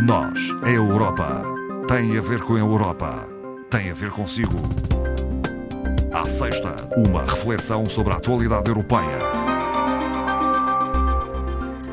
Nós, a Europa, tem a ver com a Europa, tem a ver consigo. À sexta, uma reflexão sobre a atualidade europeia.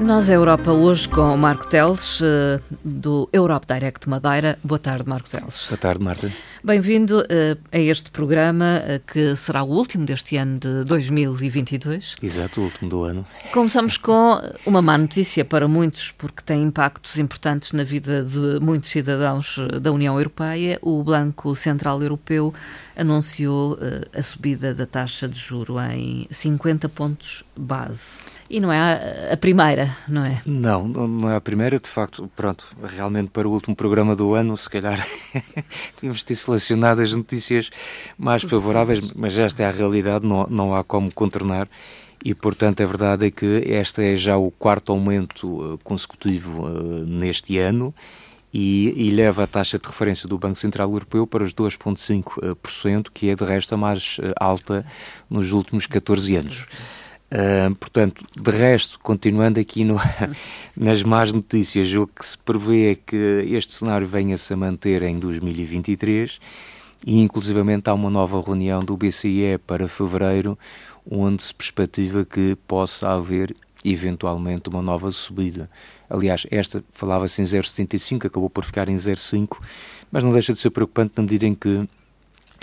Nós, a Europa, hoje com o Marco Teles, eh, do Europe Direct Madeira. Boa tarde, Marco Teles. Boa tarde, Marta. Bem-vindo uh, a este programa, uh, que será o último deste ano de 2022. Exato, o último do ano. Começamos com uma má notícia para muitos, porque tem impactos importantes na vida de muitos cidadãos eh, da União Europeia. O Banco Central Europeu anunciou uh, a subida da taxa de juro em 50 pontos base. E não é a, a, primeira, não é? Não, não é a primeira, de facto, pronto, realmente para o último programa do ano, se calhar tínhamos de selecionadas notícias mais favoráveis, mas esta é a realidade, não, não há como contornar. E, portanto, a verdade é que este é já o quarto aumento uh, consecutivo uh, neste ano e, e, leva a taxa de referência do Banco Central Europeu para os 2,5%, que é de resto a mais uh, alta nos últimos 14 anos. Uh, portanto, de resto, continuando aqui no, nas más notícias, o que se prevê é que este cenário venha-se a manter em 2023 e, inclusivamente, há uma nova reunião do BCE para fevereiro, onde se perspectiva que possa haver eventualmente uma nova subida. Aliás, esta falava-se em 0,75, acabou por ficar em 0,5, mas não deixa de ser preocupante na medida em que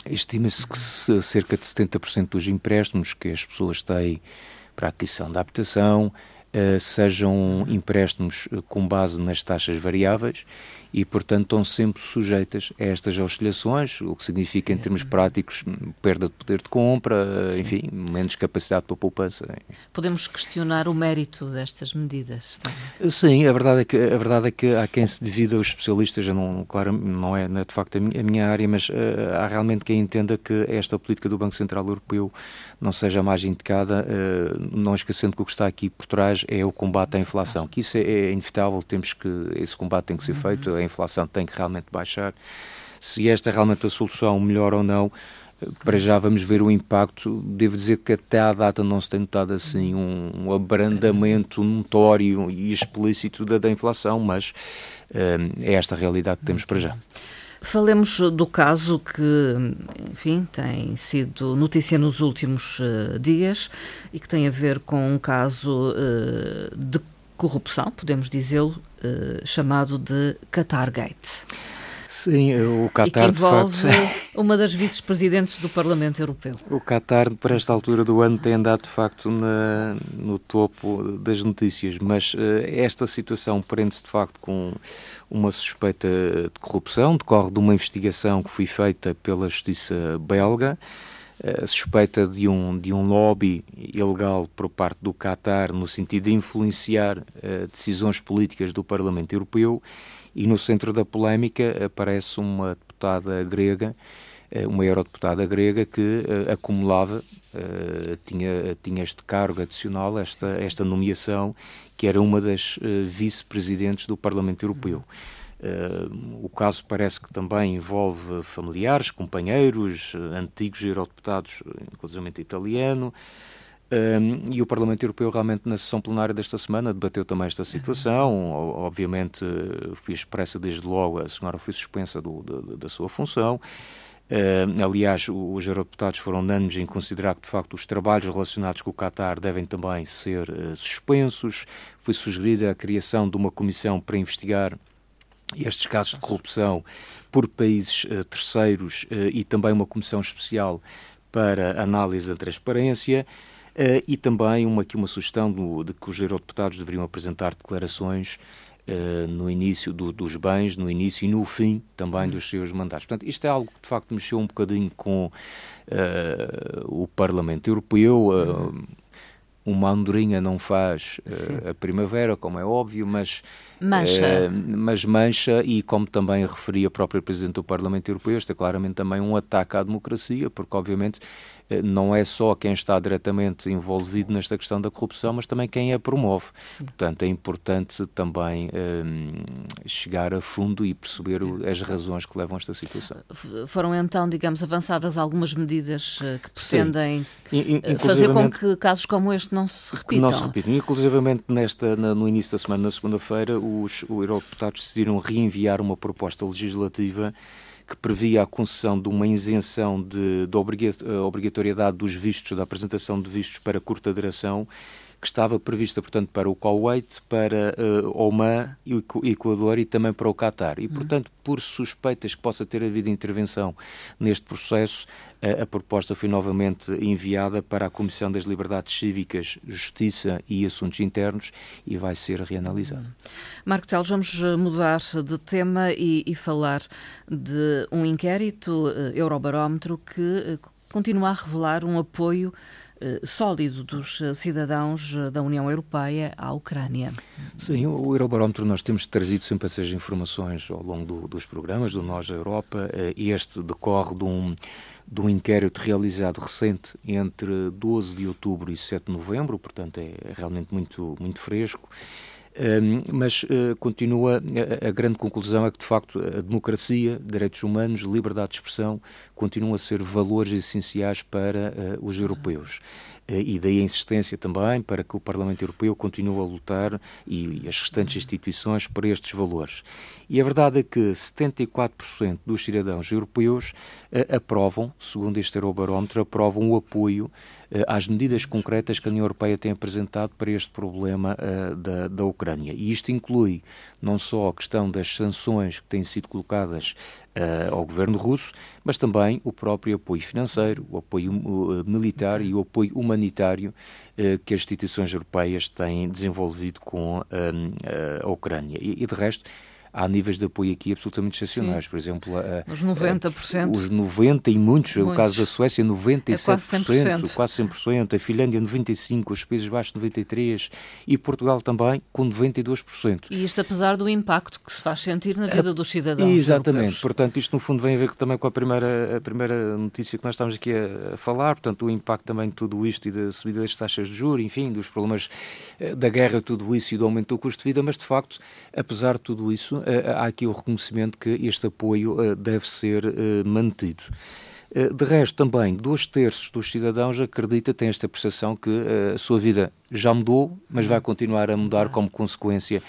estima-se que cerca de 70% dos empréstimos que as pessoas têm para aquisição da habitação, uh, sejam empréstimos eh, com base nas taxas variáveis e, portanto, estão sempre sujeitas a estas oscilações, o que significa, em termos práticos, perda de poder de compra, Sim. enfim, menos capacidade para poupança. Podemos questionar o mérito destas medidas? Sim, a verdade é que, a verdade é que há quem se divida, os especialistas, já não, claro, não é, não é de facto a minha, a minha área, mas uh, há realmente quem entenda que esta política do Banco Central Europeu não seja mais indicada, uh, não esquecendo que o que está aqui por trás é o combate à inflação, que isso é, é inevitável, temos que, esse combate tem que ser feito, a inflação tem que realmente baixar. Se esta é realmente a solução, melhor ou não, para já vamos ver o impacto. Devo dizer que até à data não se tem notado assim um, um abrandamento notório e explícito da, da inflação, mas um, é esta a realidade que temos para já. Falemos do caso que, enfim, tem sido notícia nos últimos uh, dias e que tem a ver com um caso uh, de corrupção, podemos dizê-lo, uh, chamado de Qatargate. Sim, o Qatar, e que envolve de facto. uma das vice-presidentes do Parlamento Europeu. O Qatar, para esta altura do ano, tem andado de facto na, no topo das notícias, mas uh, esta situação prende-se de facto com uma suspeita de corrupção, decorre de uma investigação que foi feita pela Justiça belga a suspeita de um, de um lobby ilegal por parte do Qatar no sentido de influenciar uh, decisões políticas do Parlamento Europeu e no centro da polémica aparece uma deputada grega, uh, uma eurodeputada grega que uh, acumulava, tinha, tinha este cargo adicional, esta, esta nomeação, que era uma das vice-presidentes do Parlamento Europeu. Uh, o caso parece que também envolve familiares, companheiros, antigos eurodeputados, inclusive italiano. Um, e o Parlamento Europeu realmente na sessão plenária desta semana debateu também esta situação. Obviamente foi expressa desde logo, a senhora foi suspensa do, da, da sua função. Uh, aliás, os eurodeputados foram unânimes em considerar que, de facto, os trabalhos relacionados com o Qatar devem também ser uh, suspensos. Foi sugerida a criação de uma comissão para investigar estes casos de corrupção por países uh, terceiros e também uma comissão especial para análise da transparência uh, e também uma, aqui uma sugestão do, de que os eurodeputados deveriam apresentar declarações no início do, dos bens, no início e no fim também uhum. dos seus mandatos. Portanto, isto é algo que de facto mexeu um bocadinho com o Parlamento Europeu. Uhum uma andorinha não faz uh, a primavera, como é óbvio, mas mancha. Uh, mas mancha e como também referia a própria Presidente do Parlamento Europeu, este é claramente também um ataque à democracia, porque obviamente não é só quem está diretamente envolvido nesta questão da corrupção, mas também quem a promove. Sim. Portanto, é importante também um, chegar a fundo e perceber as razões que levam a esta situação. Foram então, digamos, avançadas algumas medidas eh, que pretendem eh, fazer com que casos como este não se repitam. Não se repitam. Inclusivamente nesta, no início da semana, na segunda-feira, os, os eurodeputados decidiram reenviar uma proposta legislativa que previa a concessão de uma isenção de, de obrigatoriedade dos vistos, da apresentação de vistos para curta duração, que estava prevista, portanto, para o Kuwait, para uh, Oman e o Equador e também para o Qatar. E, uhum. portanto, por suspeitas que possa ter havido intervenção neste processo, uh, a proposta foi novamente enviada para a Comissão das Liberdades Cívicas, Justiça e Assuntos Internos e vai ser reanalisada. Uhum. Marco Teles, vamos eh, mudar de tema e, e falar de um inquérito uh, Eurobarómetro que continua a revelar um apoio eh, sólido dos eh, cidadãos eh, da União Europeia à Ucrânia. Sim, o Eurobarómetro nós temos trazido sempre essas informações ao longo do, dos programas do Nós Europa. Este decorre de um, de um inquérito realizado recente entre 12 de outubro e 7 de novembro, portanto é realmente muito, muito fresco mas uh, continua, a, a, grande conclusão é que, de facto, a democracia, direitos humanos, liberdade de expressão continuam a ser valores essenciais para uh, os europeus. Eh, e daí a insistência também para que o Parlamento Europeu continue a lutar e, as restantes instituições por estes valores. E a verdade é que 74% dos cidadãos europeus uh, aprovam, segundo este Eurobarómetro, aprovam o apoio uh, às medidas concretas que a União Europeia tem apresentado para este problema da, da Ucrânia. E isto inclui não só a questão das sanções que têm sido colocadas uh, ao governo russo, mas também o próprio apoio financeiro, o apoio uh, militar e o apoio humanitário uh, que as instituições europeias têm desenvolvido com a Ucrânia. E, e de resto, há níveis de apoio aqui absolutamente excepcionais. Sim. Por exemplo, a, os 90%. os 90% e muitos, muitos. o caso da Suécia, 97%, é quase 100%, quase 100%, a Finlândia, 95%, os Países Baixos, 93%, e Portugal também, com 92%. E isto apesar do impacto que se faz sentir na vida a, dos cidadãos. Exatamente, europeus. portanto, isto no fundo vem a ver também com a primeira, a primeira notícia que nós estamos aqui a, a falar, portanto, o impacto também de tudo isto e da subida das taxas de juros, enfim, dos problemas eh, da guerra, tudo isso e do aumento do custo de vida, mas de facto, apesar de tudo isso, eh, há aqui o reconhecimento que este apoio eh, deve ser eh, mantido. De resto, também, dois terços dos cidadãos acredita, têm esta percepção que a sua vida já mudou, mas vai continuar a mudar como consequência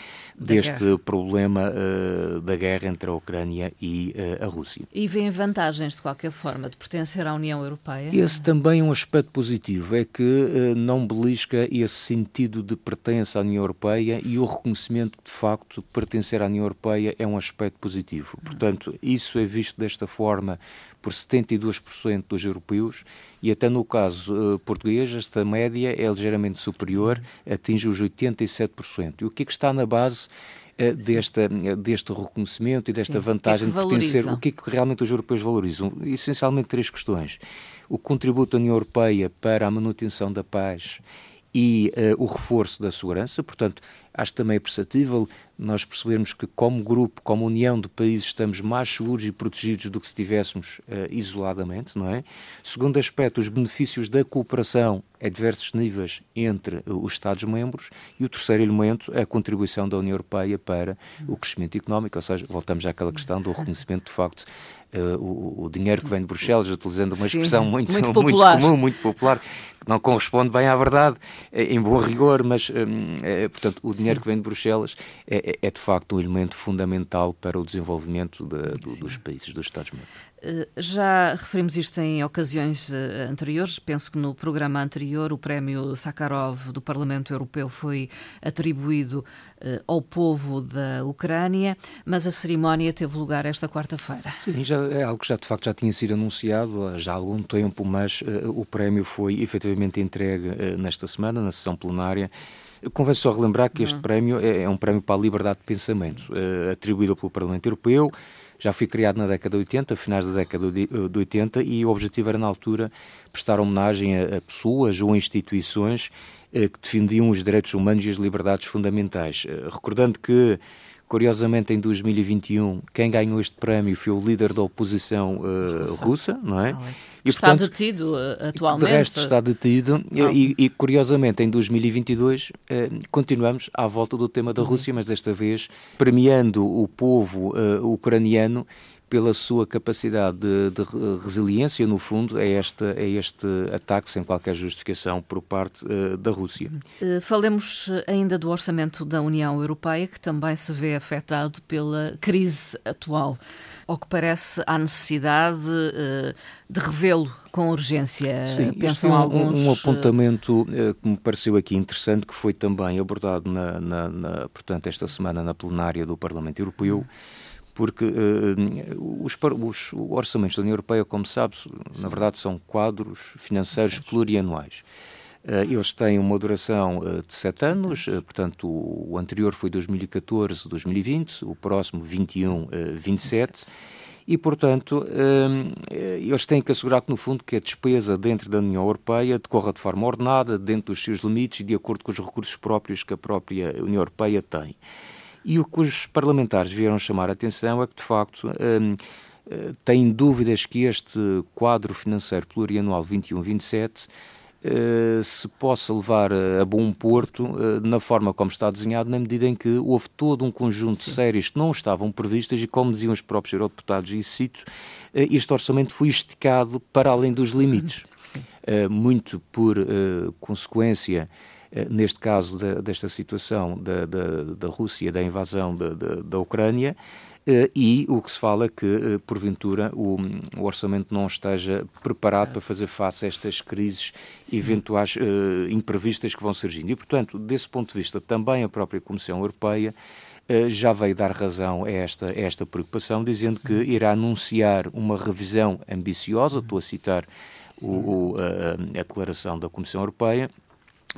deste guerra. problema uh, da guerra entre a Ucrânia e uh, a Rússia. E vêem vantagens, de qualquer forma, de pertencer à União Europeia? Esse também é um aspecto positivo, é que uh, não belisca esse sentido de pertença à União Europeia e o reconhecimento que, de facto, pertencer à União Europeia é um aspecto positivo. Portanto, isso é visto desta forma por 72% dos europeus e até no caso uh, português esta média é ligeiramente superior, atinge os 87%. E o que é que está na base desta, uh, deste reconhecimento e desta Sim. vantagem que é que de pertencer? O que é que realmente os europeus valorizam? Essencialmente três questões. O contributo da União Europeia para a manutenção da paz e uh, o reforço da segurança, portanto, acho também perceptível nós percebermos que, como grupo, como união de países, estamos mais seguros e protegidos do que se estivéssemos uh, isoladamente, não é? Segundo aspecto, os benefícios da cooperação a diversos níveis entre uh, os Estados-membros. E o terceiro elemento, a contribuição da União Europeia para o crescimento económico, ou seja, voltamos àquela questão do reconhecimento, de facto, Uh, o, o, dinheiro que vem de Bruxelas, utilizando uma Sim, expressão muito, muito, muito, comum, muito popular, que não corresponde bem à verdade, em bom rigor, mas, um, é, portanto, o dinheiro Sim. que vem de Bruxelas é, é, é, de facto um elemento fundamental para o desenvolvimento de, do, dos países, dos Estados-membros. Eh, já referimos isto em ocasiões eh, anteriores. Penso que no programa anterior o prémio Sakharov do Parlamento Europeu foi atribuído eh, ao povo da Ucrânia, mas a cerimónia teve lugar esta quarta-feira. Sim, já é algo que já de facto já tinha sido anunciado já há algum tempo, mas uh, o prémio foi efetivamente entregue uh, nesta semana, na sessão plenária. Convém só relembrar que este uhum. prémio é, é, um prémio para a liberdade de pensamento, uh, atribuído pelo Parlamento Europeu, já foi criado na década de 80, finais da década de 80, e o objetivo era, na altura, prestar homenagem a, a pessoas ou instituições eh, que defendiam os direitos humanos e as liberdades fundamentais. Eh, recordando que Curiosamente, em 2021, quem ganhou este prémio foi o líder da oposição uh, russa, não é? E, está portanto, detido uh, atualmente. De resto, está detido. E, e, curiosamente, em 2022, uh, continuamos à volta do tema da uhum. Rússia, mas desta vez premiando o povo ucraniano pela sua capacidade de, de, resiliência, no fundo, a este, a este ataque sem qualquer justificação por parte uh, da Rússia. Uh, falemos ainda do orçamento da União Europeia, que também se vê afetado pela crise atual. Ao que parece, há necessidade uh, de revê-lo com urgência. Sim, Pensam um, alguns... um apontamento que me pareceu aqui interessante, que foi também abordado, na, na, na portanto, esta semana na plenária do Parlamento Europeu. Hum porque uh, os, os, orçamentos da União Europeia, como sabe, na verdade são quadros financeiros plurianuais. Uh, eles têm uma duração uh, de sete anos, portanto, o, o, anterior foi 2014, 2020, o próximo 21, 27. E, portanto, eles têm que assegurar que, no fundo, que a despesa dentro da União Europeia decorra de forma ordenada, dentro dos seus limites e de acordo com os recursos próprios que a própria União Europeia tem. E o que os parlamentares vieram chamar a atenção é que, de facto, um, eh, têm dúvidas que este quadro financeiro plurianual 21-27 Uh, se possa levar a, a bom porto uh, na forma como está desenhado, na medida em que houve todo um conjunto Sim. de séries que não estavam previstas e, como diziam os próprios eurodeputados, e cito, uh, este orçamento foi esticado para além dos limites. muito por consequência eh, neste caso de, desta situação da, da, da, Rússia, da invasão da, da Ucrânia, eh, e o que se fala é que, eh, porventura, o, o, orçamento não esteja preparado para fazer face a estas crises Sim. eventuais uh, imprevistas que vão surgindo. E, portanto, desse ponto de vista, também a própria Comissão Europeia uh, já veio dar razão a esta, a esta preocupação, dizendo que irá anunciar uma revisão ambiciosa, estou a citar o, o, a, a declaração da Comissão Europeia,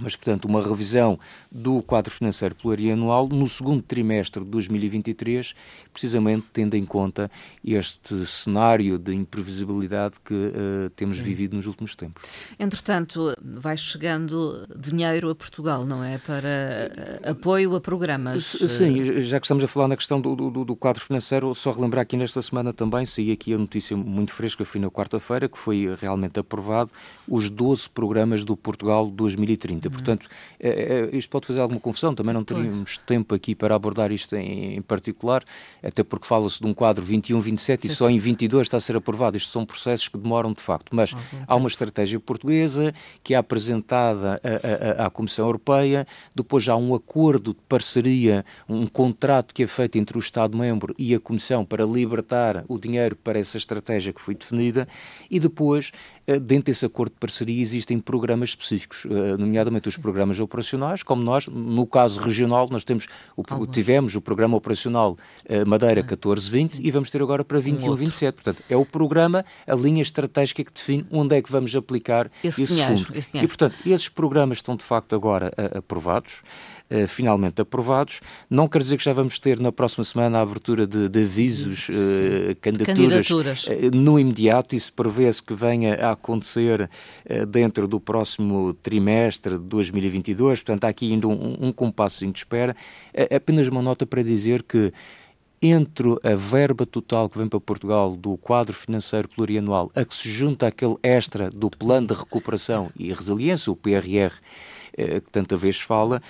mas, portanto, uma revisão do quadro financeiro plurianual no segundo trimestre de 2023, precisamente tendo em conta este cenário de imprevisibilidade que uh, temos Sim. vivido nos últimos tempos. Entretanto, vai chegando dinheiro a Portugal, não é? Para uh, apoio a programas. Sim, já que estamos a falar na questão do, do, do quadro financeiro, só relembrar que nesta semana também saí aqui a notícia muito fresca, foi na quarta-feira, que foi realmente aprovado os 12 programas do Portugal 2030. Uhum. Portanto, é, é, isto pode fazer alguma confusão, também não teríamos pois. tempo aqui para abordar isto em, em particular, até porque fala-se de um quadro 21-27 e só em 22 está a ser aprovado. Isto são processos que demoram de facto, mas há uma estratégia portuguesa que é apresentada à, à, à Comissão Europeia, depois há um acordo de parceria, um contrato que é feito entre o Estado-membro e a Comissão para libertar o dinheiro para essa estratégia que foi definida. E depois, eh, dentro desse acordo de parceria, existem programas específicos, eh, nomeadamente os programas operacionais, como nós, no caso regional, nós temos o, tivemos o programa operacional uh, Madeira 1420 e vamos ter agora para 2127. Um portanto, é o programa, a linha estratégica que define onde é que vamos aplicar esse, esse dinheiro, fundo. Esse dinheiro. E, portanto, esses programas estão de facto agora uh, aprovados. Uh, finalmente aprovados. Não quer dizer que já vamos ter na próxima semana a abertura de, de avisos, uh, candidaturas, candidaturas. Uh, no imediato. Isso prevê-se que venha a acontecer dentro do próximo trimestre de 2022. Portanto, há aqui ainda um, um compasso de espera. apenas uma nota para dizer que entre a verba total que vem para Portugal do quadro financeiro plurianual a que se junta aquele extra do Plano de Recuperação e Resiliência, o PRR, que tanta vez fala,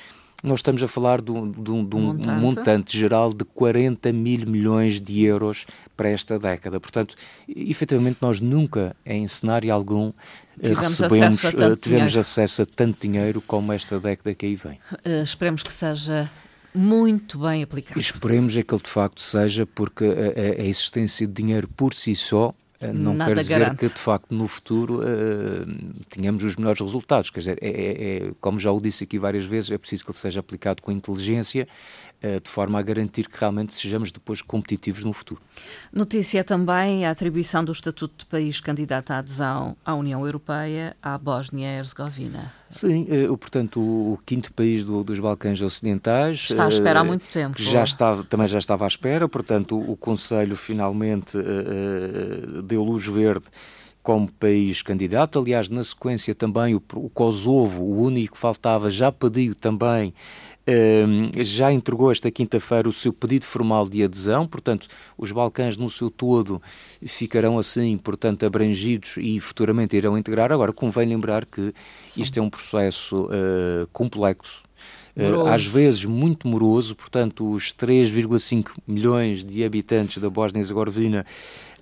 nós estamos a falar de um, de um, de um montante. montante. geral de 40 mil milhões de euros para esta década. Portanto, efetivamente, nós nunca, em cenário algum, eh, tivemos recebemos, acesso eh, tivemos dinheiro. acesso a tanto dinheiro como esta década que aí vem. Uh, esperemos que seja muito bem aplicado. Esperemos é que ele de facto seja, porque a, a, existência de dinheiro por si só não Nada quer dizer garante. que, de facto, no futuro uh, tenhamos os melhores resultados. Quer dizer, é, é, é, como já o disse aqui várias vezes, é preciso que ele seja aplicado com inteligência, de forma a garantir que realmente sejamos depois competitivos no futuro. Notícia também a atribuição do Estatuto de País candidato à adesão à União Europeia à Bósnia-Herzegovina. Sim, eh, portanto, o, quinto país do, dos Balcãs Ocidentais. Está à espera há muito tempo. Já estava, também já estava à espera, portanto, o, Conselho finalmente deu luz verde como país candidato. Aliás, na sequência também o, o Kosovo, o único que faltava, já pediu também já entregou esta quinta-feira o seu pedido formal de adesão, portanto, os Balcãs no seu todo ficarão assim, portanto, abrangidos e futuramente irão integrar. Agora, convém lembrar que Sim. isto é um processo uh, complexo, Uh, às vezes muito moroso, portanto, os 3,5 milhões de habitantes da Bósnia-Herzegovina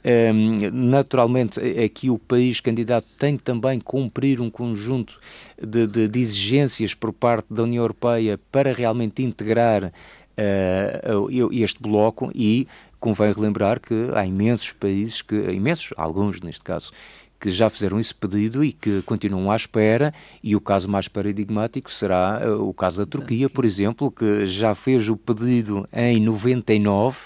um, naturalmente, aqui o país candidato tem também cumprir um conjunto de, de, de exigências por parte da União Europeia para realmente integrar uh, este bloco e convém relembrar que há imensos países, que, imensos, alguns neste caso, que já fizeram esse pedido e que continuam à espera, e o caso mais paradigmático será uh, o caso da Turquia, por exemplo, que já fez o pedido em 99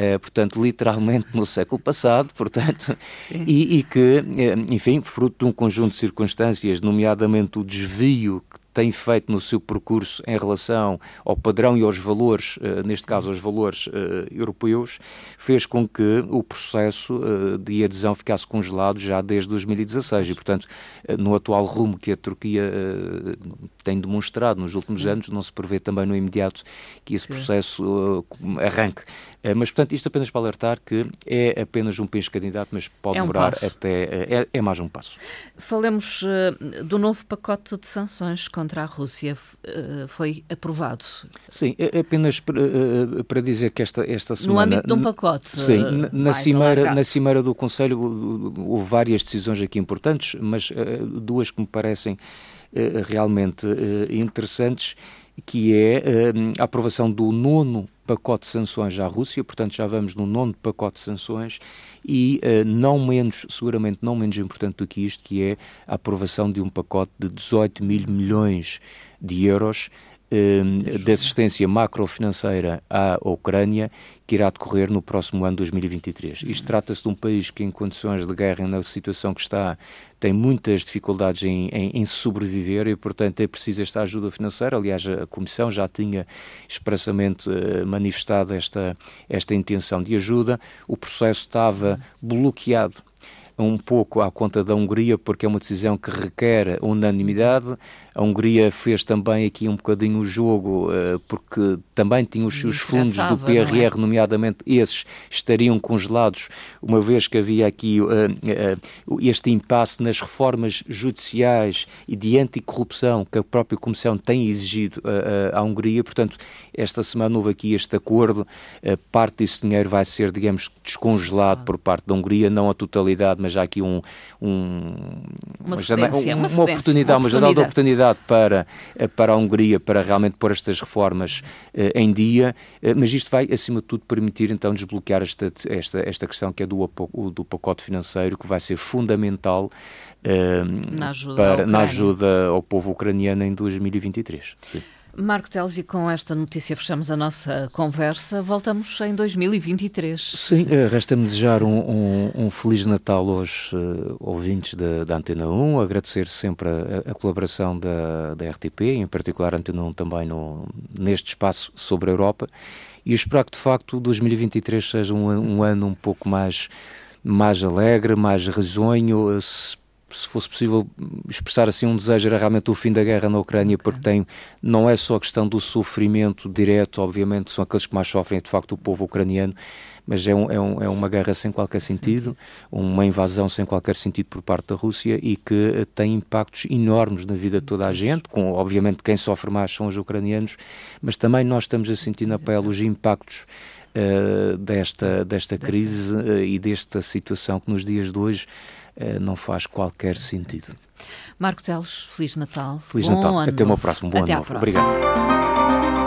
Uh, portanto, literalmente no século passado, portanto, e, e, que, eh, enfim, fruto de um conjunto de circunstâncias, nomeadamente o desvio que tem feito no seu percurso em relação ao padrão e aos valores, uh, neste caso aos valores uh, europeus, fez com que o processo uh, de adesão ficasse congelado já desde 2016 e, portanto, no atual rumo que a Turquia tem demonstrado nos últimos Sim. anos, não se prevê também no imediato que esse processo arranque. Mas, portanto, isto apenas para alertar que é apenas um país candidato, mas pode é um demorar passo. até. É, é, mais um passo. Falemos do novo pacote de sanções contra a Rússia uh, foi aprovado. Sim, é, é apenas para, uh, para dizer que esta, esta semana... No âmbito de um pacote. Sim, na, cimeira, na cimeira do Conselho houve várias decisões aqui importantes, mas duas que me parecem realmente interessantes, que é a aprovação do nono pacote de sanções à Rússia, portanto já vamos no nono pacote de sanções e uh, não menos, seguramente não menos importante do que isto, que é a aprovação de um pacote de 18 mil milhões de euros de assistência macrofinanceira à Ucrânia, que irá decorrer no próximo ano 2023. Isto trata-se de um país que, em condições de guerra, na situação que está, tem muitas dificuldades em, em, em, sobreviver e, portanto, é preciso esta ajuda financeira. Aliás, a Comissão já tinha expressamente uh, manifestado esta, esta intenção de ajuda. O processo estava bloqueado um pouco à conta da Hungria, porque é uma decisão que requer unanimidade. A Hungria fez também aqui um bocadinho o jogo, uh, porque também tinha os seus fundos do PRR, é? nomeadamente esses, estariam congelados, uma vez que havia aqui uh, uh, este impasse nas reformas judiciais e de anticorrupção que a própria Comissão tem exigido à Hungria. Portanto, esta semana houve aqui este acordo, parte desse dinheiro vai ser, digamos, descongelado ah. por parte da Hungria, não a totalidade, mas já aqui um, um uma, uma, cedência, uma, uma, oportunidade, uma janela de oportunidade para, para a Hungria para realmente pôr estas reformas uh, em dia, uh, mas isto vai, acima de tudo, permitir então desbloquear esta, esta, esta questão que é do, do pacote financeiro, que vai ser fundamental na, ajuda para, na ajuda ao povo ucraniano em 2023. Sim. Marco Teles, e com esta notícia fechamos a nossa conversa. Voltamos em 2023. Sim, eh, resta-me desejar um, um, um, Feliz Natal aos uh, ouvintes da, da, Antena 1, agradecer sempre a, a colaboração da, da, RTP, em particular a Antena 1 também no, neste espaço sobre a Europa, e esperar que de facto 2023 seja um, um ano um pouco mais mais alegre, mais risonho, se se fosse possível expressar assim um desejo, era realmente o fim da guerra na Ucrânia, okay. porque tem, não é só a questão do sofrimento direto, obviamente, são aqueles que mais sofrem, é de facto, o povo ucraniano, mas é, um, é, um, é uma guerra sem qualquer sentido, uma invasão sem qualquer sentido por parte da Rússia e que eh, tem impactos enormes na vida de toda a gente, com, obviamente, quem sofre mais são os ucranianos, mas também nós estamos a sentir na pele os impactos uh, desta, desta crise uh, e desta situação que nos dias de hoje não faz qualquer sentido. Marco Teles, Feliz Natal. Feliz Bom Natal. Até o próximo. Bom Até ano novo. Obrigado.